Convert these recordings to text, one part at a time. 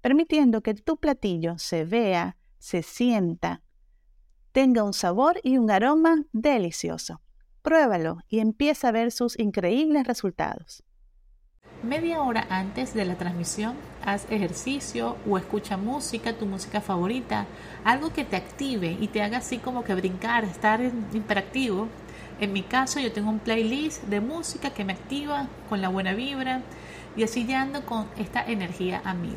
permitiendo que tu platillo se vea, se sienta, tenga un sabor y un aroma delicioso. Pruébalo y empieza a ver sus increíbles resultados. Media hora antes de la transmisión, haz ejercicio o escucha música, tu música favorita, algo que te active y te haga así como que brincar, estar interactivo. En mi caso, yo tengo un playlist de música que me activa con la buena vibra y así ya con esta energía a mí.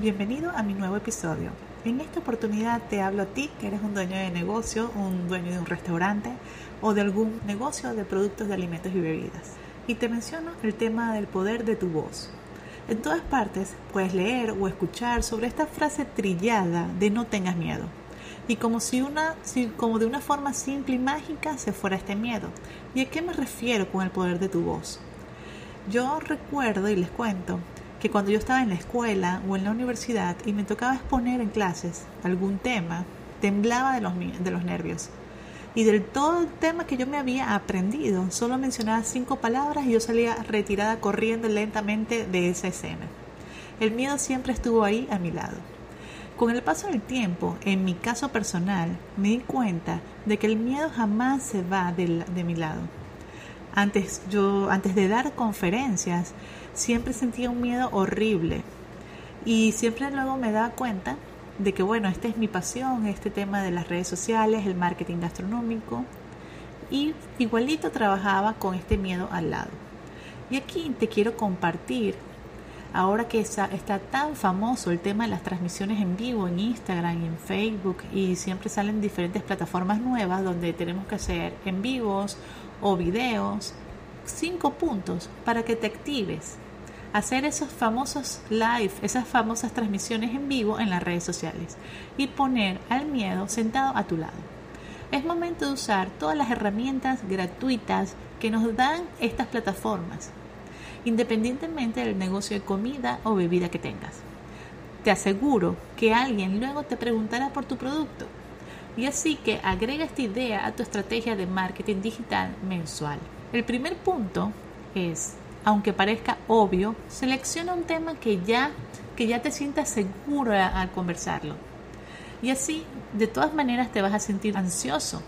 Bienvenido a mi nuevo episodio. En esta oportunidad te hablo a ti que eres un dueño de negocio, un dueño de un restaurante o de algún negocio de productos de alimentos y bebidas. Y te menciono el tema del poder de tu voz. En todas partes puedes leer o escuchar sobre esta frase trillada de no tengas miedo. Y como si una, como de una forma simple y mágica se fuera este miedo. ¿Y a qué me refiero con el poder de tu voz? Yo recuerdo y les cuento que cuando yo estaba en la escuela o en la universidad y me tocaba exponer en clases algún tema, temblaba de los, de los nervios. Y del todo el tema que yo me había aprendido, solo mencionaba cinco palabras y yo salía retirada corriendo lentamente de esa escena. El miedo siempre estuvo ahí a mi lado. Con el paso del tiempo, en mi caso personal, me di cuenta de que el miedo jamás se va de, de mi lado. Antes, yo, antes de dar conferencias, siempre sentía un miedo horrible y siempre luego me daba cuenta de que bueno, esta es mi pasión, este tema de las redes sociales, el marketing gastronómico y igualito trabajaba con este miedo al lado. Y aquí te quiero compartir, ahora que está, tan famoso el tema de las transmisiones en vivo en Instagram y en Facebook y siempre salen diferentes plataformas nuevas donde tenemos que hacer en vivos o videos, cinco puntos para que te actives hacer esos famosos live, esas famosas transmisiones en vivo en las redes sociales y poner al miedo sentado a tu lado. Es momento de usar todas las herramientas gratuitas que nos dan estas plataformas, independientemente del negocio de comida o bebida que tengas. Te aseguro que alguien luego te preguntará por tu producto y así que agrega esta idea a tu estrategia de marketing digital mensual. El primer punto es aunque parezca obvio, selecciona un tema que ya, que ya te sientas seguro al conversarlo. Y así, de todas maneras, te vas a sentir ansioso.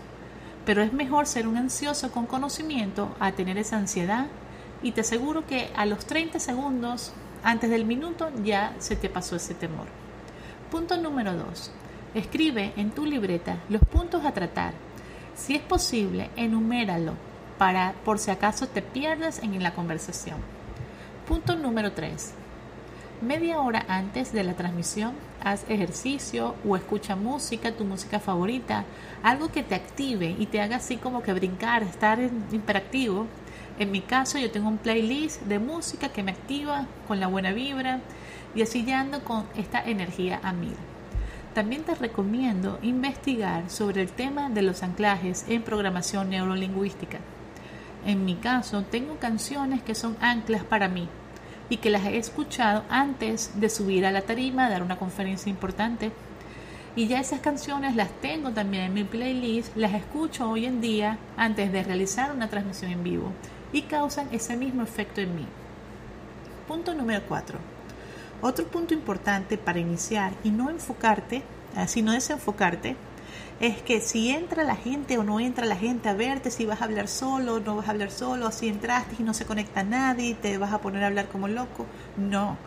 Pero es mejor ser un ansioso con conocimiento a tener esa ansiedad. Y te aseguro que a los 30 segundos antes del minuto ya se te pasó ese temor. Punto número 2. Escribe en tu libreta los puntos a tratar. Si es posible, enuméralo para por si acaso te pierdes en la conversación. Punto número 3. Media hora antes de la transmisión, haz ejercicio o escucha música, tu música favorita, algo que te active y te haga así como que brincar, estar imperactivo. En mi caso, yo tengo un playlist de música que me activa con la buena vibra y así ya ando con esta energía a mí. También te recomiendo investigar sobre el tema de los anclajes en programación neurolingüística. En mi caso, tengo canciones que son anclas para mí y que las he escuchado antes de subir a la tarima a dar una conferencia importante. Y ya esas canciones las tengo también en mi playlist, las escucho hoy en día antes de realizar una transmisión en vivo y causan ese mismo efecto en mí. Punto número 4. Otro punto importante para iniciar y no enfocarte, sino desenfocarte, es que si entra la gente o no entra la gente a verte, si vas a hablar solo o no vas a hablar solo, si entraste y no se conecta nadie te vas a poner a hablar como loco, no.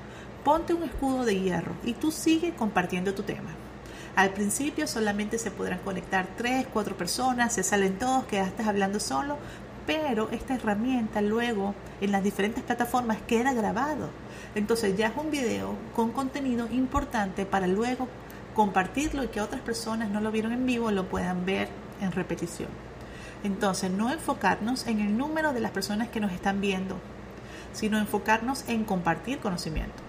ponte un escudo de hierro y tú sigue compartiendo tu tema. Al principio solamente se podrán conectar 3, 4 personas, se salen todos, quedaste hablando solo, pero esta herramienta luego en las diferentes plataformas queda grabado. Entonces ya es un video con contenido importante para luego compartirlo y que otras personas no lo vieron en vivo lo puedan ver en repetición. Entonces no enfocarnos en el número de las personas que nos están viendo, sino enfocarnos en compartir conocimiento.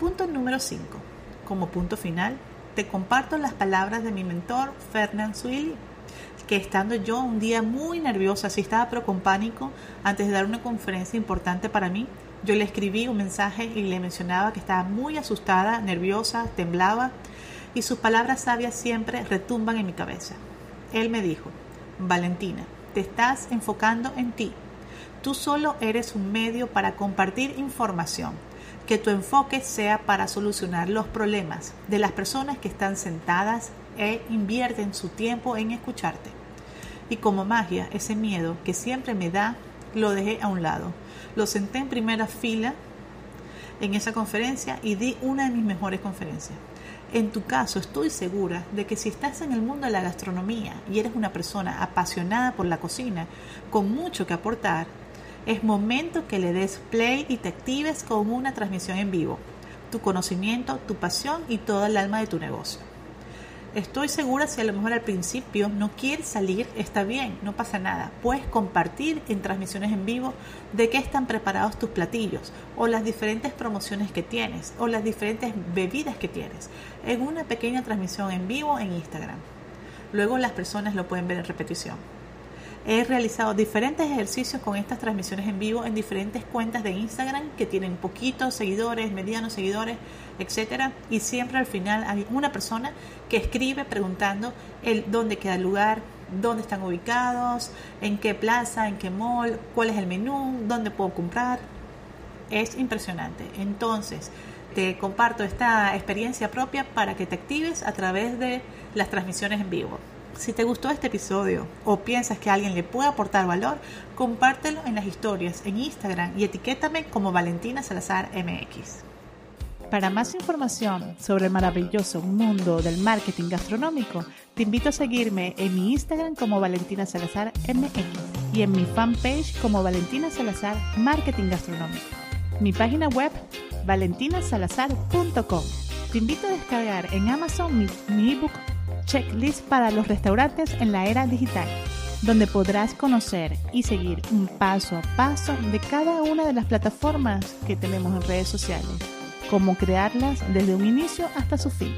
Punto número 5. Como punto final, te comparto las palabras de mi mentor, Fernand Swilly, que estando yo un día muy nerviosa, así estaba pero con pánico, antes de dar una conferencia importante para mí, yo le escribí un mensaje y le mencionaba que estaba muy asustada, nerviosa, temblaba, y sus palabras sabias siempre retumban en mi cabeza. Él me dijo, Valentina, te estás enfocando en ti. Tú solo eres un medio para compartir información que tu enfoque sea para solucionar los problemas de las personas que están sentadas e invierten su tiempo en escucharte. Y como magia, ese miedo que siempre me da, lo dejé a un lado. Lo senté en primera fila en esa conferencia y di una de mis mejores conferencias. En tu caso, estoy segura de que si estás en el mundo de la gastronomía y eres una persona apasionada por la cocina, con mucho que aportar, es momento que le des play y te actives con una transmisión en vivo. Tu conocimiento, tu pasión y toda el alma de tu negocio. Estoy segura si a lo mejor al principio no quieres salir, está bien, no pasa nada. Puedes compartir en transmisiones en vivo de qué están preparados tus platillos o las diferentes promociones que tienes o las diferentes bebidas que tienes en una pequeña transmisión en vivo en Instagram. Luego las personas lo pueden ver en repetición. He realizado diferentes ejercicios con estas transmisiones en vivo en diferentes cuentas de Instagram que tienen poquitos seguidores, medianos seguidores, etcétera, y siempre al final hay una persona que escribe preguntando el dónde queda el lugar, dónde están ubicados, en qué plaza, en qué mall, cuál es el menú, dónde puedo comprar. Es impresionante. Entonces, te comparto esta experiencia propia para que te actives a través de las transmisiones en vivo. Si te gustó este episodio o piensas que alguien le puede aportar valor, compártelo en las historias en Instagram y etiquétame como Valentina Salazar MX. Para más información sobre el maravilloso mundo del marketing gastronómico, te invito a seguirme en mi Instagram como Valentina Salazar MX y en mi fanpage como Valentina Salazar Marketing Gastronómico. Mi página web valentinasalazar.com. Te invito a descargar en Amazon mi, mi ebook checklist para los restaurantes en la era digital, donde podrás conocer y seguir un paso a paso de cada una de las plataformas que tenemos en redes sociales, cómo crearlas desde un inicio hasta su fin.